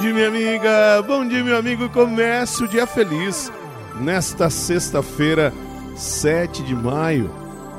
dia, minha amiga. Bom dia, meu amigo. Comece o dia feliz nesta sexta-feira, 7 de maio.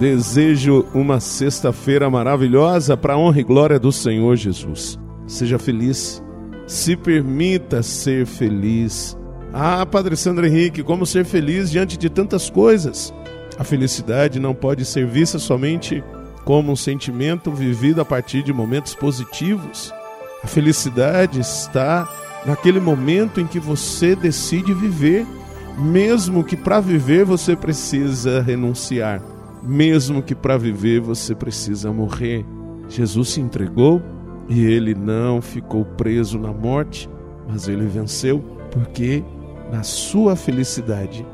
Desejo uma sexta-feira maravilhosa para a honra e glória do Senhor Jesus. Seja feliz. Se permita ser feliz. Ah, Padre Sandro Henrique, como ser feliz diante de tantas coisas? A felicidade não pode ser vista somente como um sentimento vivido a partir de momentos positivos. A felicidade está naquele momento em que você decide viver, mesmo que para viver você precisa renunciar, mesmo que para viver você precisa morrer. Jesus se entregou e ele não ficou preso na morte, mas ele venceu, porque na sua felicidade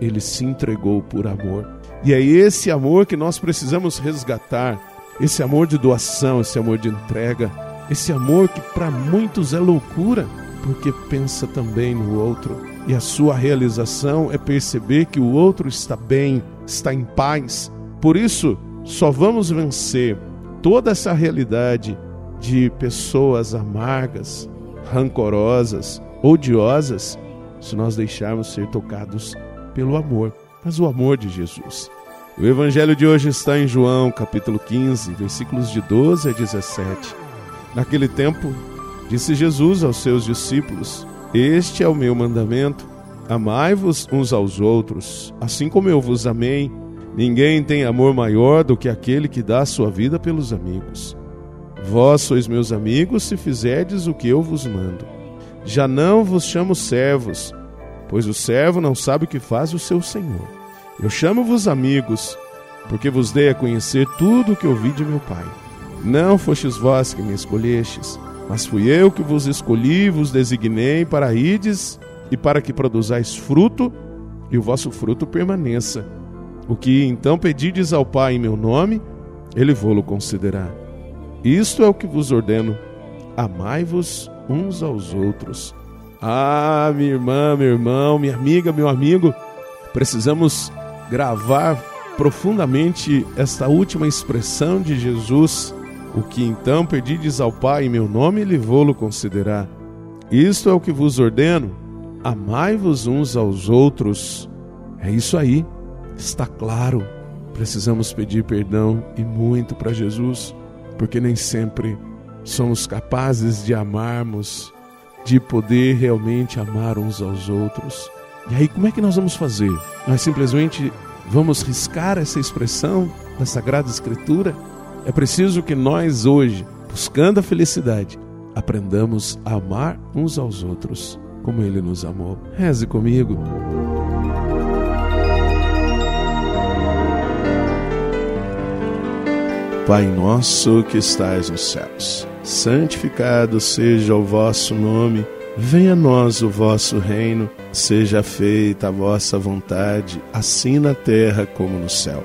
ele se entregou por amor. E é esse amor que nós precisamos resgatar, esse amor de doação, esse amor de entrega, esse amor que para muitos é loucura, porque pensa também no outro. E a sua realização é perceber que o outro está bem, está em paz. Por isso, só vamos vencer toda essa realidade de pessoas amargas, rancorosas, odiosas, se nós deixarmos ser tocados pelo amor, mas o amor de Jesus. O evangelho de hoje está em João, capítulo 15, versículos de 12 a 17. Naquele tempo, disse Jesus aos seus discípulos: Este é o meu mandamento: amai-vos uns aos outros, assim como eu vos amei. Ninguém tem amor maior do que aquele que dá a sua vida pelos amigos. Vós sois meus amigos se fizerdes o que eu vos mando. Já não vos chamo servos, pois o servo não sabe o que faz o seu senhor. Eu chamo-vos amigos, porque vos dei a conhecer tudo o que ouvi de meu Pai. Não fostes vós que me escolhestes, mas fui eu que vos escolhi e vos designei para ides e para que produzais fruto e o vosso fruto permaneça. O que então pedides ao Pai em meu nome, ele vô-lo concederá. Isto é o que vos ordeno: amai-vos uns aos outros. Ah, minha irmã, meu irmão, minha amiga, meu amigo, precisamos gravar profundamente esta última expressão de Jesus o que então pedides ao Pai em meu nome, ele vou-lo considerar. Isto é o que vos ordeno: amai-vos uns aos outros. É isso aí, está claro. Precisamos pedir perdão e muito para Jesus, porque nem sempre somos capazes de amarmos, de poder realmente amar uns aos outros. E aí, como é que nós vamos fazer? Nós simplesmente vamos riscar essa expressão da Sagrada Escritura? É preciso que nós hoje, buscando a felicidade, aprendamos a amar uns aos outros como ele nos amou. Reze comigo. Pai nosso que estais nos céus, santificado seja o vosso nome. Venha a nós o vosso reino, seja feita a vossa vontade, assim na terra como no céu.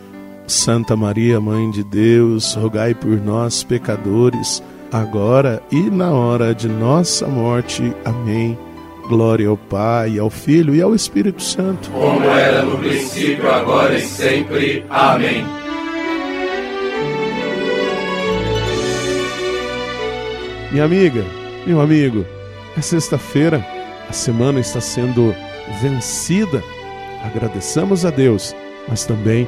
Santa Maria, Mãe de Deus, rogai por nós, pecadores, agora e na hora de nossa morte. Amém. Glória ao Pai, ao Filho e ao Espírito Santo. Como era no princípio, agora e sempre. Amém. Minha amiga, meu amigo, é sexta-feira, a semana está sendo vencida. Agradeçamos a Deus, mas também